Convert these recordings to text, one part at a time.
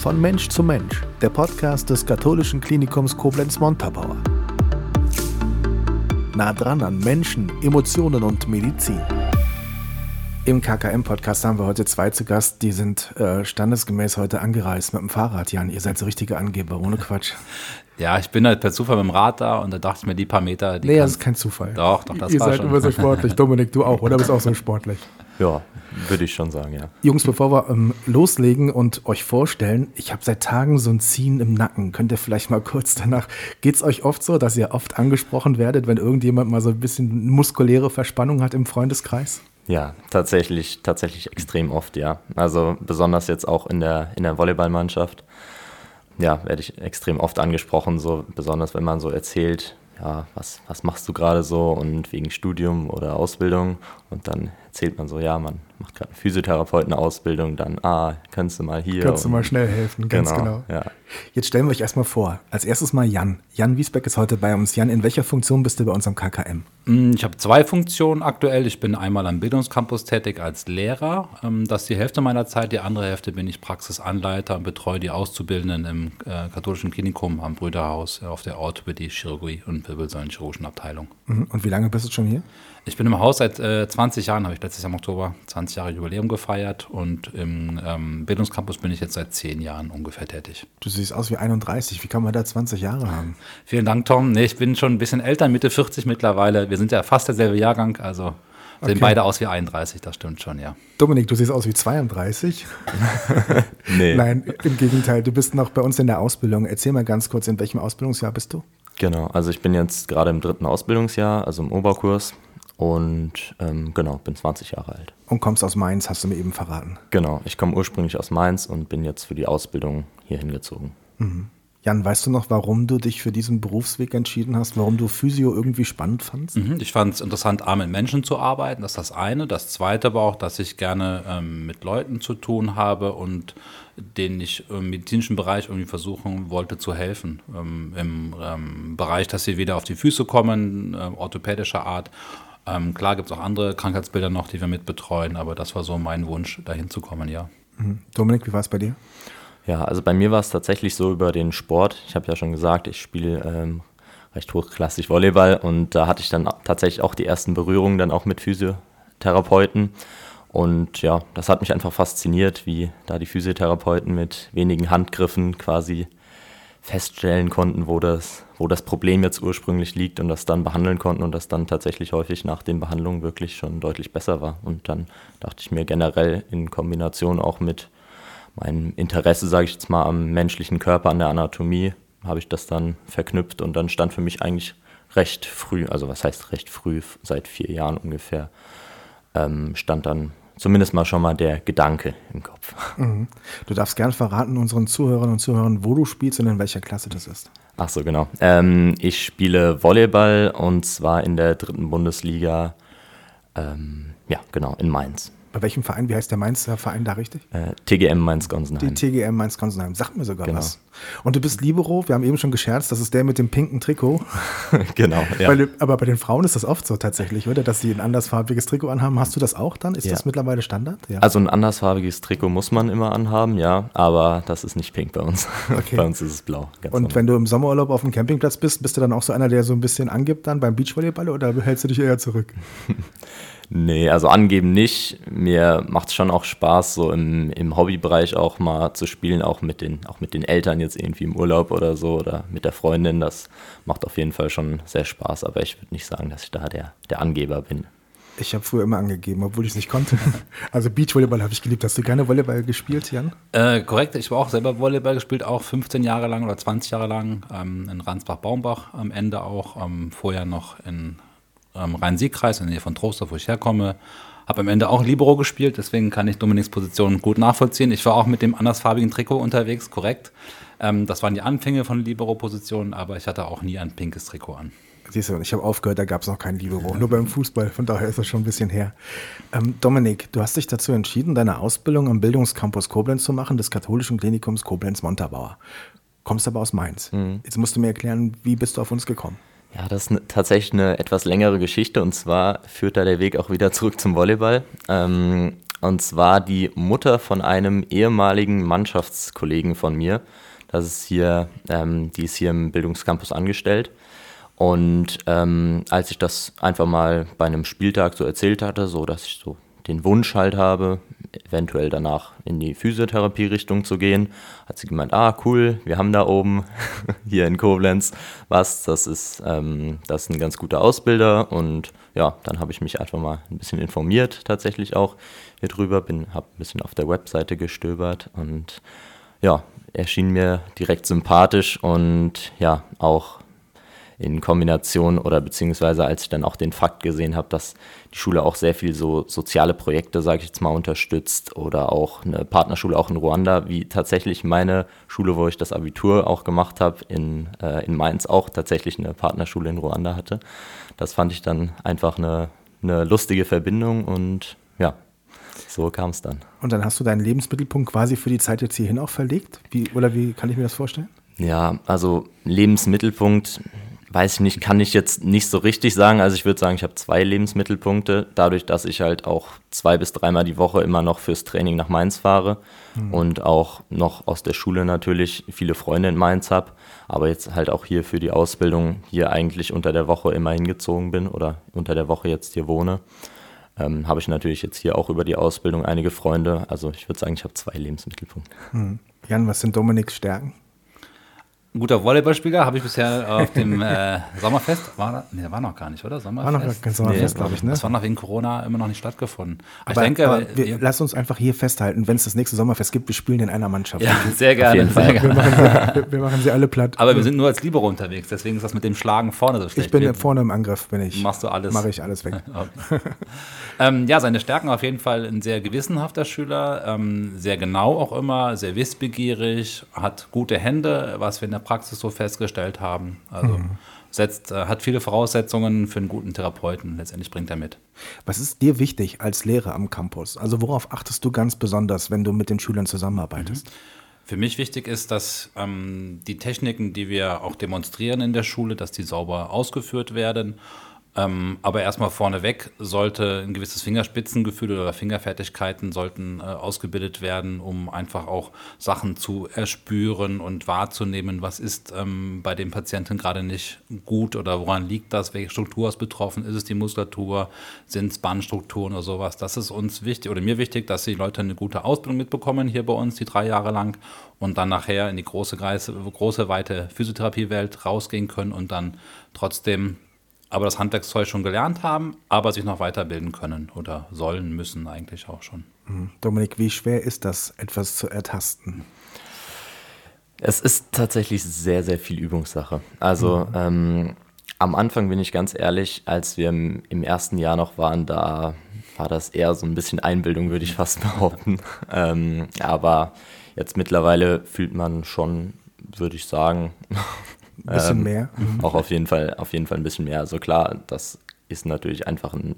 Von Mensch zu Mensch, der Podcast des katholischen Klinikums Koblenz-Montabaur. Nah dran an Menschen, Emotionen und Medizin. Im KKM-Podcast haben wir heute zwei zu Gast, die sind äh, standesgemäß heute angereist mit dem Fahrrad, Jan. Ihr seid so richtige Angeber, ohne Quatsch. Ja, ich bin halt per Zufall mit dem Rad da und da dachte ich mir, die paar Meter. Die nee, das ist kein Zufall. Doch, doch, das Ihr war seid schon. immer so sportlich. Dominik, du auch, oder? Bist auch so sportlich. Ja, würde ich schon sagen, ja. Jungs, bevor wir ähm, loslegen und euch vorstellen, ich habe seit Tagen so ein Ziehen im Nacken. Könnt ihr vielleicht mal kurz danach, geht es euch oft so, dass ihr oft angesprochen werdet, wenn irgendjemand mal so ein bisschen muskuläre Verspannung hat im Freundeskreis? Ja, tatsächlich, tatsächlich extrem oft, ja. Also besonders jetzt auch in der, in der Volleyballmannschaft. Ja, werde ich extrem oft angesprochen, so besonders wenn man so erzählt, ja, was, was machst du gerade so und wegen Studium oder Ausbildung und dann erzählt man so, ja, man macht gerade eine Physiotherapeutenausbildung, dann, ah, kannst du mal hier. Kannst du mal schnell helfen, ganz genau. Ja. Jetzt stellen wir euch erstmal vor. Als erstes mal Jan. Jan Wiesbeck ist heute bei uns. Jan, in welcher Funktion bist du bei uns am KKM? Mm, Ich habe zwei Funktionen aktuell. Ich bin einmal am Bildungscampus tätig als Lehrer. Ähm, Das ist die Hälfte meiner Zeit. Die andere Hälfte bin ich Praxisanleiter und betreue die Auszubildenden im äh, katholischen Klinikum am Brüderhaus auf der Orthopädie, Chirurgie und Wirbelsäulenchirurgischen Abteilung. Mhm. Und wie lange bist du schon hier? Ich bin im Haus seit äh, 20 Jahren, habe ich letztes Jahr im Oktober 20 Jahre Jubiläum gefeiert und im ähm, Bildungscampus bin ich jetzt seit 10 Jahren ungefähr tätig. Du siehst aus wie 31. Wie kann man da 20 Jahre haben? Vielen Dank, Tom. Nee, ich bin schon ein bisschen älter, Mitte 40 mittlerweile. Wir sind ja fast derselbe Jahrgang, also sehen Okay. beide aus wie 31, das stimmt schon, ja. Dominik, du siehst aus wie 32. Nee, Nein, im Gegenteil. Du bist noch bei uns in der Ausbildung. Erzähl mal ganz kurz, in welchem Ausbildungsjahr bist du? genau. Also ich bin jetzt gerade im dritten Ausbildungsjahr, also im Oberkurs und ähm, genau, bin 20 Jahre alt. Und kommst aus Mainz, hast du mir eben verraten. Genau, ich komme ursprünglich aus Mainz und bin jetzt für die Ausbildung hier hingezogen. Jan, weißt du noch, warum du dich für diesen Berufsweg entschieden hast? Warum du Physio irgendwie spannend fandst? Mhm, Ich fand es interessant, A, mit Menschen zu arbeiten, das ist das eine. Das zweite aber auch, dass ich gerne ähm, mit Leuten zu tun habe und denen ich im medizinischen Bereich irgendwie versuchen wollte zu helfen. Ähm, Im ähm, Bereich, dass sie wieder auf die Füße kommen, ähm, orthopädischer Art. Ähm, klar gibt es auch andere Krankheitsbilder noch, die wir mit betreuen, aber das war so mein Wunsch, dahin zu kommen, ja. Dominik, wie war es bei dir? Ja, also bei mir war es tatsächlich so über den Sport. Ich habe ja schon gesagt, ich spiele ähm, recht hochklassig Volleyball und da hatte ich dann tatsächlich auch die ersten Berührungen dann auch mit Physiotherapeuten. Und ja, das hat mich einfach fasziniert, wie da die Physiotherapeuten mit wenigen Handgriffen quasi feststellen konnten, wo das, wo das Problem jetzt ursprünglich liegt und das dann behandeln konnten und das dann tatsächlich häufig nach den Behandlungen wirklich schon deutlich besser war. Und dann dachte ich mir generell in Kombination auch mit meinem Interesse, sage ich jetzt mal, am menschlichen Körper, an der Anatomie, habe ich das dann verknüpft und dann stand für mich eigentlich recht früh, also was heißt recht früh, seit vier Jahren ungefähr, ähm, stand dann zumindest mal schon mal der Gedanke im Kopf. Du darfst gern verraten unseren Zuhörern und Zuhörern, wo du spielst und in welcher Klasse das ist. Ach so, genau. Ähm, ich spiele Volleyball und zwar in der dritten Bundesliga, ähm, ja, genau, in Mainz. Bei welchem Verein? Wie heißt der Mainzer Verein da richtig? Äh, TGM Die Mainz-Gonsenheim. TGM Mainz-Konsenheim. Sagt mir sogar Genau. was. Und du bist Libero. Wir haben eben schon gescherzt, das ist der mit dem pinken Trikot. genau, ja. Den, aber bei den Frauen ist das oft so tatsächlich, oder? Dass sie ein andersfarbiges Trikot anhaben. Hast du das auch dann? Ist Ja. das mittlerweile Standard? Ja. Also ein andersfarbiges Trikot muss man immer anhaben, ja, aber das ist nicht pink bei uns. Okay. bei uns ist es blau. Und normal. wenn du im Sommerurlaub auf dem Campingplatz bist, bist du dann auch so einer, der so ein bisschen angibt dann beim Beachvolleyball oder hältst du dich eher zurück? Nee, also angeben nicht. Mir macht es schon auch Spaß, so im, im Hobbybereich auch mal zu spielen, auch mit, den, auch mit den Eltern jetzt irgendwie im Urlaub oder so oder mit der Freundin. Das macht auf jeden Fall schon sehr Spaß, aber ich würde nicht sagen, dass ich da der, der Angeber bin. Ich habe früher immer angegeben, obwohl ich es nicht konnte. Also Beachvolleyball habe ich geliebt. Hast du gerne Volleyball gespielt, Jan? Äh, korrekt, ich war auch selber Volleyball gespielt, auch 15 Jahre lang oder 20 Jahre lang ähm, in Ransbach-Baumbach, am Ende auch, ähm, vorher noch in ähm, Rhein-Sieg-Kreis, in der Nähe von Trostorf, wo ich herkomme. Habe am Ende auch Libero gespielt, deswegen kann ich Dominiks Position gut nachvollziehen. Ich war auch mit dem andersfarbigen Trikot unterwegs, korrekt. Ähm, das waren die Anfänge von Libero-Positionen, aber ich hatte auch nie ein pinkes Trikot an. Siehst du, ich habe aufgehört, da gab es noch kein Libero, nur beim Fußball, von daher ist das schon ein bisschen her. Ähm, Dominik, du hast dich dazu entschieden, deine Ausbildung am Bildungscampus Koblenz zu machen, des katholischen Klinikums Koblenz-Montabaur. Kommst aber aus Mainz. Jetzt musst du mir erklären, wie bist du auf uns gekommen? Ja, das ist ne, tatsächlich eine etwas längere Geschichte und zwar führt da der Weg auch wieder zurück zum Volleyball. Ähm, und zwar die Mutter von einem ehemaligen Mannschaftskollegen von mir. Das ist hier, ähm, die ist hier im Bildungscampus angestellt. Und ähm, als ich das einfach mal bei einem Spieltag so erzählt hatte, so dass ich so den Wunsch halt habe, eventuell danach in die Physiotherapie-Richtung zu gehen, hat sie gemeint, ah cool, wir haben da oben hier in Koblenz was, das ist, ähm, das ist ein ganz guter Ausbilder. Und ja, dann habe ich mich einfach mal ein bisschen informiert tatsächlich auch hier drüber, bin, habe ein bisschen auf der Webseite gestöbert. Und ja, erschien mir direkt sympathisch und ja, auch in Kombination oder beziehungsweise als ich dann auch den Fakt gesehen habe, dass die Schule auch sehr viel so soziale Projekte, sage ich jetzt mal, unterstützt oder auch eine Partnerschule auch in Ruanda, wie tatsächlich meine Schule, wo ich das Abitur auch gemacht habe, in, äh, in Mainz auch tatsächlich eine Partnerschule in Ruanda hatte. Das fand ich dann einfach eine, eine lustige Verbindung und so kam es dann. Und dann hast du deinen Lebensmittelpunkt quasi für die Zeit jetzt hierhin auch verlegt? Wie, oder wie kann ich mir das vorstellen? Ja, also Lebensmittelpunkt, weiß ich nicht, kann ich jetzt nicht so richtig sagen. Also ich würde sagen, ich habe zwei Lebensmittelpunkte, dadurch, dass ich halt auch zwei bis dreimal die Woche immer noch fürs Training nach Mainz fahre mhm. und auch noch aus der Schule natürlich viele Freunde in Mainz habe, aber jetzt halt auch hier für die Ausbildung hier eigentlich unter der Woche immer hingezogen bin oder unter der Woche jetzt hier wohne. Ähm, habe ich natürlich jetzt hier auch über die Ausbildung einige Freunde. Also ich würde sagen, ich habe zwei Lebensmittelpunkte. Mhm. Jan, was sind Dominiks Stärken? Ein guter Volleyballspieler habe ich bisher auf dem äh, Sommerfest, war, nee, war noch gar nicht, oder? Sommerfest? War noch kein Sommerfest, nee, glaube ich, ne? Das war noch wegen Corona immer noch nicht stattgefunden. Aber, aber ich denke, aber wir, wir, lass uns einfach hier festhalten, wenn es das nächste Sommerfest gibt, wir spielen in einer Mannschaft. Ja, sehr gerne. Sehr gerne. Wir, machen sie, wir, machen sie, alle platt. Aber wir sind nur als Libero unterwegs, deswegen ist das mit dem Schlagen vorne so schlecht. Ich bin wir, vorne im Angriff, bin ich. Machst du alles? Mache ich alles weg. ähm, ja, seine Stärken auf jeden Fall ein sehr gewissenhafter Schüler, ähm, sehr genau auch immer, sehr wissbegierig, hat gute Hände, was wir in der Praxis so festgestellt festgestellt haben. Also mhm. setzt, äh, hat viele Voraussetzungen für einen guten Therapeuten. Letztendlich bringt er mit. Was ist dir wichtig als Lehrer am Campus? Also worauf achtest du ganz besonders, wenn du mit den Schülern zusammenarbeitest? Mhm. Für mich wichtig ist, dass ähm, die Techniken, die wir auch demonstrieren in der Schule, dass die sauber ausgeführt werden ähm, aber erstmal vorneweg sollte ein gewisses Fingerspitzengefühl oder Fingerfertigkeiten sollten äh, ausgebildet werden, um einfach auch Sachen zu erspüren und wahrzunehmen, was ist ähm, bei dem Patienten gerade nicht gut oder woran liegt das, welche Struktur ist betroffen, ist es die Muskulatur, sind es Bandstrukturen oder sowas. Das ist uns wichtig oder mir wichtig, dass die Leute eine gute Ausbildung mitbekommen hier bei uns, die drei Jahre lang und dann nachher in die große, große weite Physiotherapiewelt rausgehen können und dann trotzdem aber das Handwerkszeug schon gelernt haben, aber sich noch weiterbilden können oder sollen, müssen eigentlich auch schon. Mhm. Dominik, wie schwer ist das, etwas zu ertasten? Es ist tatsächlich sehr, sehr viel Übungssache. Also mhm. ähm, am Anfang bin ich ganz ehrlich, als wir im, im, ersten Jahr noch waren, da war das eher so ein bisschen Einbildung, würde ich fast behaupten. ähm, aber jetzt mittlerweile fühlt man schon, würde ich sagen, ein bisschen ähm, mehr. Mhm. Auch auf jeden Fall, auf jeden Fall ein bisschen mehr. Also klar, das ist natürlich einfach ein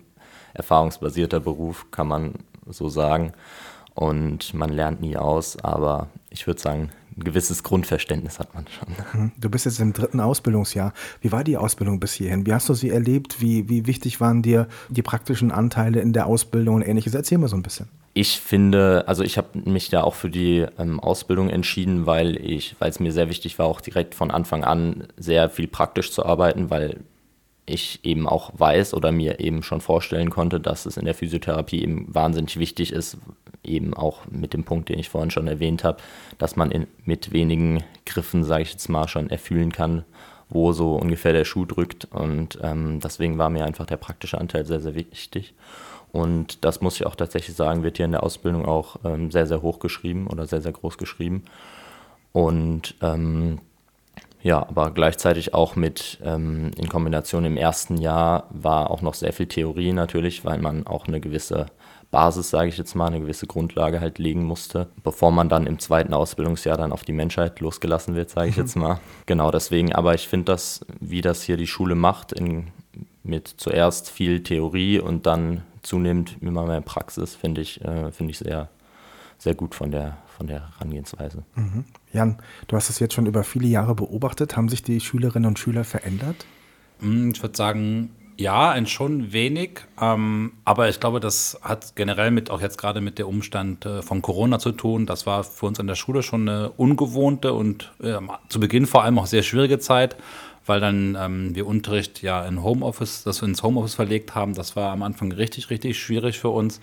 erfahrungsbasierter Beruf, kann man so sagen. Und man lernt nie aus, aber ich würde sagen, ein gewisses Grundverständnis hat man schon. Mhm. Du bist jetzt im dritten Ausbildungsjahr. Wie war die Ausbildung bis hierhin? Wie hast du sie erlebt? Wie, wie wichtig waren dir die praktischen Anteile in der Ausbildung und ähnliches? Erzähl mal so ein bisschen. Ich finde, also ich habe mich da auch für die ähm, Ausbildung entschieden, weil ich, weil es mir sehr wichtig war, auch direkt von Anfang an sehr viel praktisch zu arbeiten, weil ich eben auch weiß oder mir eben schon vorstellen konnte, dass es in der Physiotherapie eben wahnsinnig wichtig ist, eben auch mit dem Punkt, den ich vorhin schon erwähnt habe, dass man in, mit wenigen Griffen, sage ich jetzt mal, schon erfühlen kann, wo so ungefähr der Schuh drückt. Und ähm, deswegen war mir einfach der praktische Anteil sehr, sehr wichtig. Und das muss ich auch tatsächlich sagen, wird hier in der Ausbildung auch ähm, sehr, sehr hoch geschrieben oder sehr, sehr groß geschrieben. Und ähm, ja, aber gleichzeitig auch mit ähm, in Kombination im ersten Jahr war auch noch sehr viel Theorie natürlich, weil man auch eine gewisse Basis, sage ich jetzt mal, eine gewisse Grundlage halt legen musste, bevor man dann im zweiten Ausbildungsjahr dann auf die Menschheit losgelassen wird, sage ich mhm. jetzt mal. Genau deswegen, aber ich finde das, wie das hier die Schule macht, in, mit zuerst viel Theorie und dann zunehmend immer mehr Praxis, finde ich, äh, find ich sehr, sehr gut von der, von der Herangehensweise. Mhm. Jan, du hast es jetzt schon über viele Jahre beobachtet. Haben sich die Schülerinnen und Schüler verändert? Hm, ich würde sagen, Ja, ein schon wenig. Ähm, aber ich glaube, das hat generell mit, auch jetzt gerade mit der Umstand äh, von Corona zu tun. Das war für uns an der Schule schon eine ungewohnte und äh, zu Beginn vor allem auch sehr schwierige Zeit, weil dann ähm, wir Unterricht ja in Homeoffice, das wir ins Homeoffice verlegt haben. Das war am Anfang richtig, richtig schwierig für uns.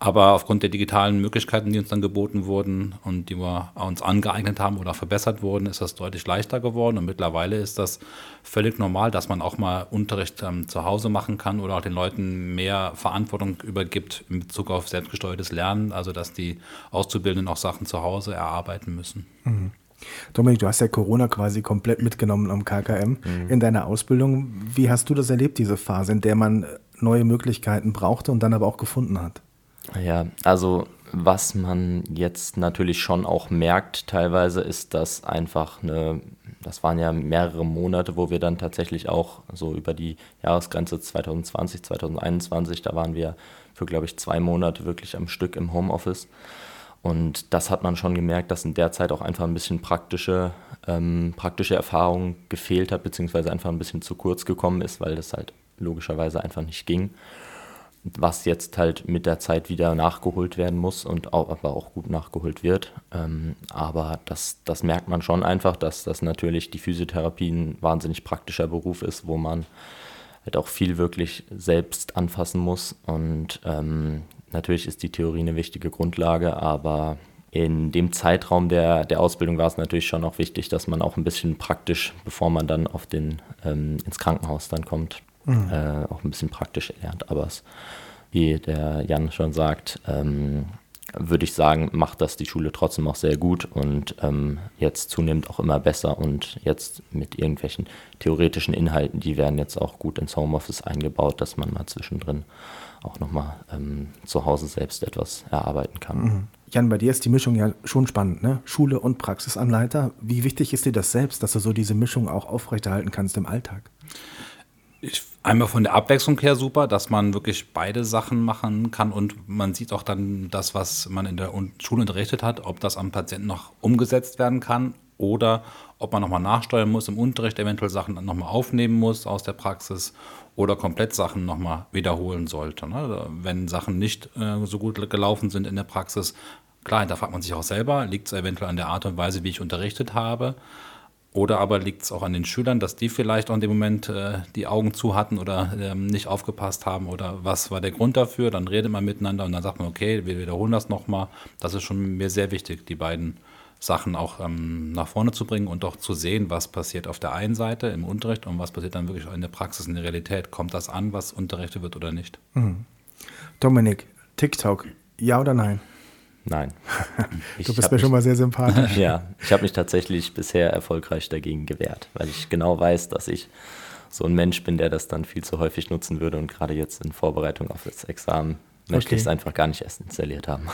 Aber aufgrund der digitalen Möglichkeiten, die uns dann geboten wurden und die wir uns angeeignet haben oder verbessert wurden, ist das deutlich leichter geworden. Und mittlerweile ist das völlig normal, dass man auch mal Unterricht ähm, zu Hause machen kann oder auch den Leuten mehr Verantwortung übergibt in Bezug auf selbstgesteuertes Lernen. Also dass die Auszubildenden auch Sachen zu Hause erarbeiten müssen. Mhm. Dominik, du hast ja Corona quasi komplett mitgenommen am KKM mhm. in deiner Ausbildung. Wie hast du das erlebt, diese Phase, in der man neue Möglichkeiten brauchte und dann aber auch gefunden hat? Ja, also was man jetzt natürlich schon auch merkt teilweise ist, dass einfach eine, das waren ja mehrere Monate, wo wir dann tatsächlich auch so über die Jahresgrenze 2020, 2021, da waren wir für, glaube ich, zwei Monate wirklich am Stück im Homeoffice. Und das hat man schon gemerkt, dass in der Zeit auch einfach ein bisschen praktische, ähm, praktische Erfahrung gefehlt hat, beziehungsweise einfach ein bisschen zu kurz gekommen ist, weil das halt logischerweise einfach nicht ging was jetzt halt mit der Zeit wieder nachgeholt werden muss und auch, aber auch gut nachgeholt wird. Ähm, aber das, das merkt man schon einfach, dass das natürlich die Physiotherapie ein wahnsinnig praktischer Beruf ist, wo man halt auch viel wirklich selbst anfassen muss. Und ähm, natürlich ist die Theorie eine wichtige Grundlage, aber in dem Zeitraum der, der Ausbildung war es natürlich schon auch wichtig, dass man auch ein bisschen praktisch, bevor man dann auf den, ähm, ins Krankenhaus dann kommt, mhm. äh, auch ein bisschen praktisch lernt. Aber es, wie der Jan schon sagt, ähm, würde ich sagen, macht das die Schule trotzdem auch sehr gut und ähm, jetzt zunehmend auch immer besser und jetzt mit irgendwelchen theoretischen Inhalten, die werden jetzt auch gut ins Homeoffice eingebaut, dass man mal zwischendrin auch nochmal ähm, zu Hause selbst etwas erarbeiten kann. Mhm. Jan, bei dir ist die Mischung ja schon spannend, ne? Schule und Praxisanleiter. Wie wichtig ist dir das selbst, dass du so diese Mischung auch aufrechterhalten kannst im Alltag? Ich, einmal von der Abwechslung her super, dass man wirklich beide Sachen machen kann und man sieht auch dann das, was man in der Schule unterrichtet hat, ob das am Patienten noch umgesetzt werden kann oder ob man nochmal nachsteuern muss im Unterricht, eventuell Sachen nochmal aufnehmen muss aus der Praxis oder komplett Sachen nochmal wiederholen sollte. Ne? Wenn Sachen nicht äh, so gut gelaufen sind in der Praxis, klar, da fragt man sich auch selber, liegt es eventuell an der Art und Weise, wie ich unterrichtet habe. Oder aber liegt es auch an den Schülern, dass die vielleicht auch in dem Moment äh, die Augen zu hatten oder ähm, nicht aufgepasst haben oder was war der Grund dafür? Dann redet man miteinander und dann sagt man, okay, wir wiederholen das nochmal. Das ist schon mir sehr wichtig, die beiden Sachen auch ähm, nach vorne zu bringen und auch zu sehen, was passiert auf der einen Seite im Unterricht und was passiert dann wirklich in der Praxis, in der Realität. Kommt das an, was unterrichtet wird oder nicht? Mhm. Dominik, TikTok, ja oder nein? Nein. du bist mir mich, schon mal sehr sympathisch. ja, ich habe mich tatsächlich bisher erfolgreich dagegen gewehrt, weil ich genau weiß, dass ich so ein Mensch bin, der das dann viel zu häufig nutzen würde und gerade jetzt in Vorbereitung auf das Examen möchte okay. ich es einfach gar nicht erst installiert haben.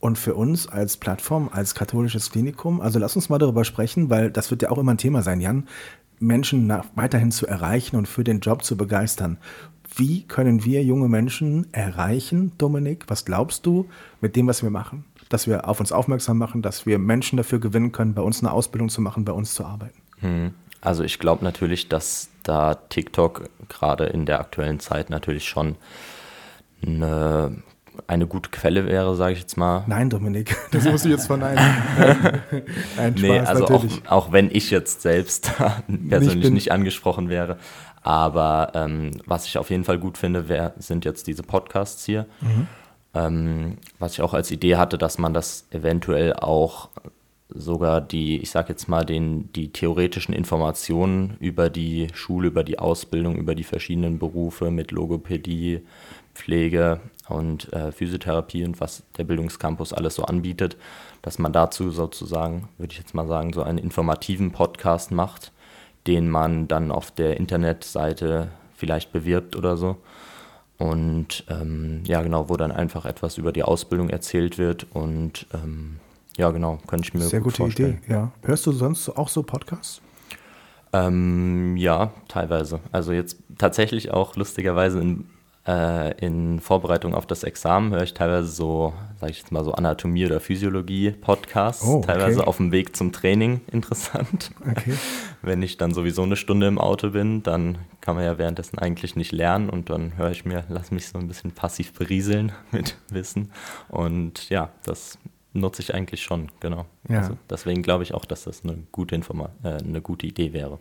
Und für uns als Plattform, als katholisches Klinikum, also lass uns mal darüber sprechen, weil das wird ja auch immer ein Thema sein, Jan, Menschen nach, weiterhin zu erreichen und für den Job zu begeistern. Wie können wir junge Menschen erreichen, Dominik? Was glaubst du mit dem, was wir machen? dass wir auf uns aufmerksam machen, dass wir Menschen dafür gewinnen können, bei uns eine Ausbildung zu machen, bei uns zu arbeiten. Hm. Also ich glaube natürlich, dass da TikTok gerade in der aktuellen Zeit natürlich schon eine, eine gute Quelle wäre, sage ich jetzt mal. Nein, Dominik, das muss ich jetzt verneinen. Nein, Spaß, nee, also auch, auch, wenn ich jetzt selbst persönlich nicht, nicht, angesprochen wäre. Aber ähm, was ich auf jeden Fall gut finde, wär, sind jetzt diese Podcasts hier. Mhm. Ähm, was ich auch als Idee hatte, dass man das eventuell auch sogar die, ich sag jetzt mal, den, die theoretischen Informationen über die Schule, über die Ausbildung, über die verschiedenen Berufe mit Logopädie, Pflege und äh, Physiotherapie und was der Bildungscampus alles so anbietet, dass man dazu sozusagen, würde ich jetzt mal sagen, so einen informativen Podcast macht, den man dann auf der Internetseite vielleicht bewirbt oder so und ähm, ja, genau, wo dann einfach etwas über die Ausbildung erzählt wird. Und ähm, ja, genau, könnte ich mir Sehr gut gute vorstellen. Idee, ja. Hörst du sonst auch so Podcasts? Ähm, ja, teilweise. Also jetzt tatsächlich auch lustigerweise in in Vorbereitung auf das Examen höre ich teilweise so, sage ich jetzt mal so Anatomie- oder Physiologie-Podcasts, Oh, okay. teilweise auf dem Weg zum Training interessant. Okay. Wenn ich dann sowieso eine Stunde im Auto bin, dann kann man ja währenddessen eigentlich nicht lernen und dann höre ich mir, lass mich so ein bisschen passiv berieseln mit Wissen. Und ja, das nutze ich eigentlich schon, genau. Ja. Also deswegen glaube ich auch, dass das eine gute Informa äh, eine gute Idee wäre.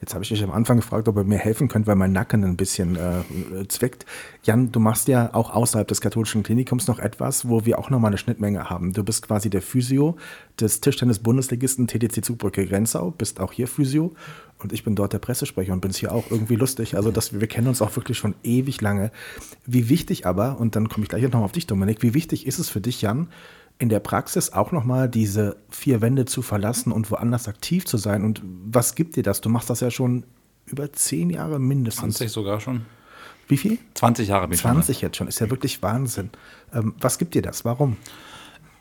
Jetzt habe ich dich am Anfang gefragt, ob ihr mir helfen könnt, weil mein Nacken ein bisschen äh, zwickt. Jan, du machst ja auch außerhalb des katholischen Klinikums noch etwas, wo wir auch nochmal eine Schnittmenge haben. Du bist quasi der Physio des Tischtennis-Bundesligisten TTC Zugbrücke Grenzau, bist auch hier Physio und ich bin dort der Pressesprecher und bin hier auch irgendwie lustig. Also das, wir kennen uns auch wirklich schon ewig lange. Wie wichtig aber, und dann komme ich gleich nochmal auf dich, Dominik, wie wichtig ist es für dich, Jan, in der Praxis auch nochmal diese vier Wände zu verlassen und woanders aktiv zu sein. Und was gibt dir das? Du machst das ja schon über zehn Jahre mindestens. 20 sogar schon. Wie viel? 20 Jahre bin schon. 20 jetzt schon. Ist ja wirklich Wahnsinn. Ähm, was gibt dir das? Warum?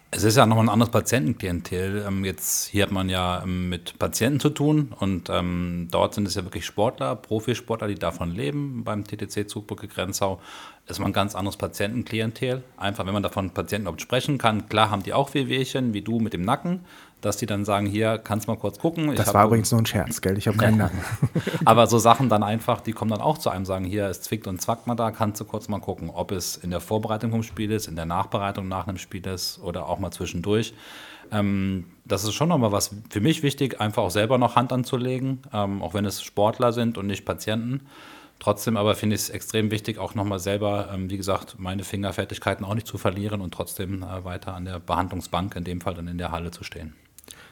Es ist ja nochmal ein anderes Patientenklientel. Ähm, jetzt hier hat man ja ähm, mit Patienten zu tun und ähm, dort sind es ja wirklich Sportler, Profisportler, die davon leben beim TTC Zugbrücke Grenzau. Ist mal ein ganz anderes Patientenklientel. Einfach, wenn man davon Patienten überhaupt sprechen kann. Klar haben die auch Wehwehchen, wie du mit dem Nacken, dass die dann sagen, hier, kannst mal kurz gucken. Das war übrigens nur ein Scherz, gell? Ich habe keinen Nacken. aber so Sachen dann einfach, die kommen dann auch zu einem, sagen, hier, es zwickt und zwackt mal da, kannst du kurz mal gucken, ob es in der Vorbereitung vom Spiel ist, in der Nachbereitung nach einem Spiel ist oder auch mal zwischendurch. Ähm, das ist schon nochmal was für mich wichtig, einfach auch selber noch Hand anzulegen, ähm, auch wenn es Sportler sind und nicht Patienten. Trotzdem aber finde ich es extrem wichtig, auch nochmal selber, ähm, wie gesagt, meine Fingerfertigkeiten auch nicht zu verlieren und trotzdem äh, weiter an der Behandlungsbank, in dem Fall dann in der Halle zu stehen.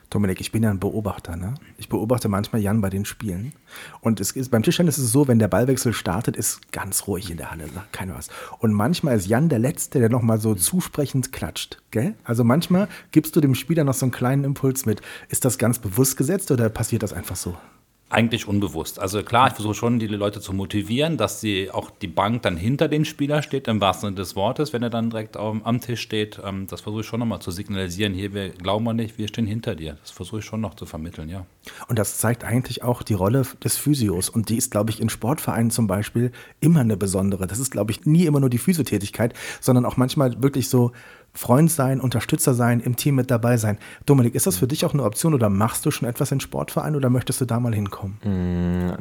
Dominik, ich bin ja ein Beobachter. Ne? Ich beobachte manchmal Jan bei den Spielen. Und es ist, beim Tischtennis ist es so, wenn der Ballwechsel startet, ist ganz ruhig in der Halle, sagt keiner was. Und manchmal ist Jan der Letzte, der nochmal so zusprechend klatscht. Gell? Also manchmal gibst du dem Spieler noch so einen kleinen Impuls mit. Ist das ganz bewusst gesetzt oder passiert das einfach so? Eigentlich unbewusst. Also klar, ich versuche schon, die Leute zu motivieren, dass sie auch die Bank dann hinter den Spieler steht, im wahrsten Sinne des Wortes, wenn er dann direkt am, Tisch steht. Ähm, das versuche ich schon nochmal zu signalisieren. Hier, wir glauben wir nicht, wir stehen hinter dir. Das versuche ich schon noch zu vermitteln, ja. Und das zeigt eigentlich auch die Rolle des Physios. Und die ist, glaube ich, in Sportvereinen zum Beispiel immer eine besondere. Das ist, glaube ich, nie immer nur die Physiotätigkeit, sondern auch manchmal wirklich so Freund sein, Unterstützer sein, im Team mit dabei sein. Dominik, ist das für dich auch eine Option oder machst du schon etwas in Sportvereinen oder möchtest du da mal hinkommen?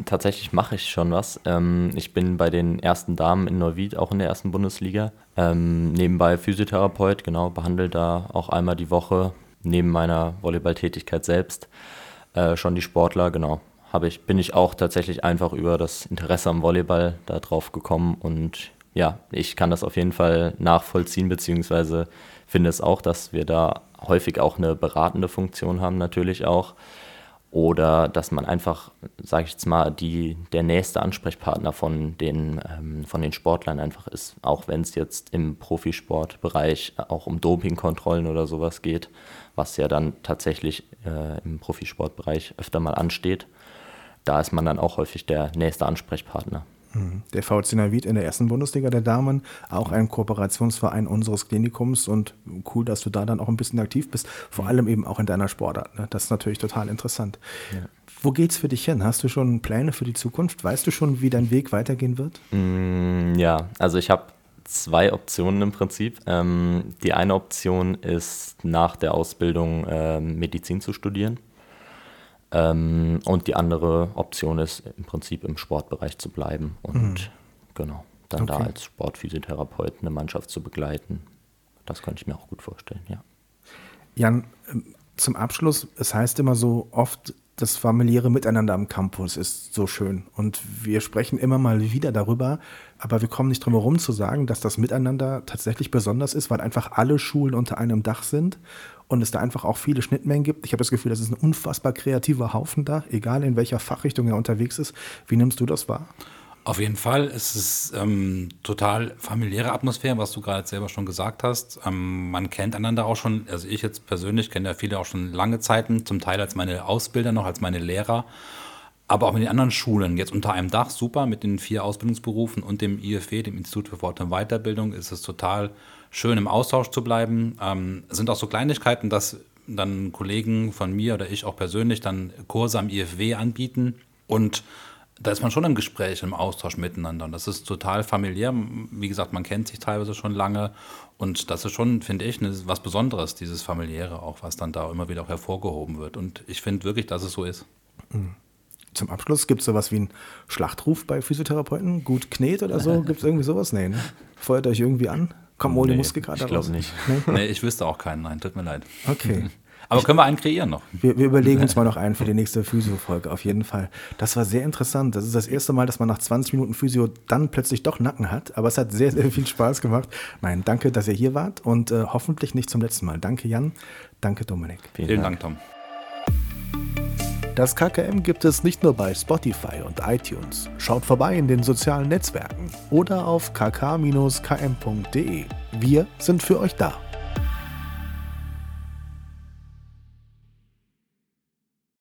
Tatsächlich mache ich schon was. Ähm, ich bin bei den ersten Damen in Neuwied, auch in der ersten Bundesliga. Ähm, nebenbei Physiotherapeut, genau, behandle da auch einmal die Woche neben meiner Volleyballtätigkeit selbst äh, schon die Sportler, genau. Habe ich, bin ich auch tatsächlich einfach über das Interesse am Volleyball da drauf gekommen und ja, ich kann das auf jeden Fall nachvollziehen, beziehungsweise finde es auch, dass wir da häufig auch eine beratende Funktion haben, natürlich auch oder dass man einfach, sage ich jetzt mal, die, der nächste Ansprechpartner von den, ähm, von den Sportlern einfach ist, auch wenn es jetzt im Profisportbereich auch um Dopingkontrollen oder sowas geht, was ja dann tatsächlich äh, im Profisportbereich öfter mal ansteht. Da ist man dann auch häufig der nächste Ansprechpartner. Der VC Neuwied in der ersten Bundesliga der Damen, auch ein Kooperationsverein unseres Klinikums und cool, dass du da dann auch ein bisschen aktiv bist, vor allem eben auch in deiner Sportart. Ne? Das ist natürlich total interessant. Wo geht's für dich hin? Hast du schon Pläne für die Zukunft? Weißt du schon, wie dein Weg weitergehen wird? Mm, Ja, also ich habe zwei Optionen im Prinzip. Ähm, die eine Option ist nach der Ausbildung ähm, Medizin zu studieren. Ähm, und die andere Option ist im Prinzip im Sportbereich zu bleiben und genau, dann da Okay. als Sportphysiotherapeut eine Mannschaft zu begleiten. Das könnte ich mir auch gut vorstellen, ja. Jan, ähm, zum Abschluss, es heißt immer so oft, das familiäre Miteinander am Campus ist so schön. Und wir sprechen immer mal wieder darüber, aber wir kommen nicht drum herum zu sagen, dass das Miteinander tatsächlich besonders ist, weil einfach alle Schulen unter einem Dach sind und es da einfach auch viele Schnittmengen gibt. Ich habe das Gefühl, das ist ein unfassbar kreativer Haufen da, egal in welcher Fachrichtung er unterwegs ist. Wie nimmst du das wahr? Auf jeden Fall ist es ähm, total familiäre Atmosphäre, was du gerade selber schon gesagt hast. Ähm, man kennt einander auch schon, also ich jetzt persönlich kenne ja viele auch schon lange Zeiten, zum Teil als meine Ausbilder noch, als meine Lehrer, aber auch mit den anderen Schulen. Jetzt unter einem Dach, super, mit den vier Ausbildungsberufen und dem IFW, dem Institut für Fort- und Weiterbildung, ist es total schön im Austausch zu bleiben. Ähm, es sind auch so Kleinigkeiten, dass dann Kollegen von mir oder ich auch persönlich dann Kurse am IFW anbieten und da ist man schon im Gespräch, im Austausch miteinander. Und das ist total familiär. Wie gesagt, man kennt sich teilweise schon lange. Und das ist schon, finde ich, was Besonderes, dieses familiäre auch, was dann da immer wieder auch hervorgehoben wird. Und ich finde wirklich, dass es so ist. Mhm. Zum Abschluss gibt es sowas wie einen Schlachtruf bei Physiotherapeuten? Gut knet oder so? Gibt es irgendwie sowas? Nee, ne? Feuert euch irgendwie an? Kommt Moli nee, Muske gerade Ich glaube nicht. Nee? nee? ich wüsste auch keinen, nein, tut mir leid. Okay. Aber können wir einen kreieren noch? Wir, wir überlegen uns mal noch einen für die nächste Physio-Folge, auf jeden Fall. Das war sehr interessant. Das ist das erste Mal, dass man nach 20 Minuten Physio dann plötzlich doch Nacken hat. Aber es hat sehr, sehr viel Spaß gemacht. Nein, danke, dass ihr hier wart und äh, hoffentlich nicht zum letzten Mal. Danke, Jan. Danke, Dominik. Vielen, Vielen Dank. Dank, Tom. Das KKM gibt es nicht nur bei Spotify und iTunes. Schaut vorbei in den sozialen Netzwerken oder auf kk-km.de. Wir sind für euch da.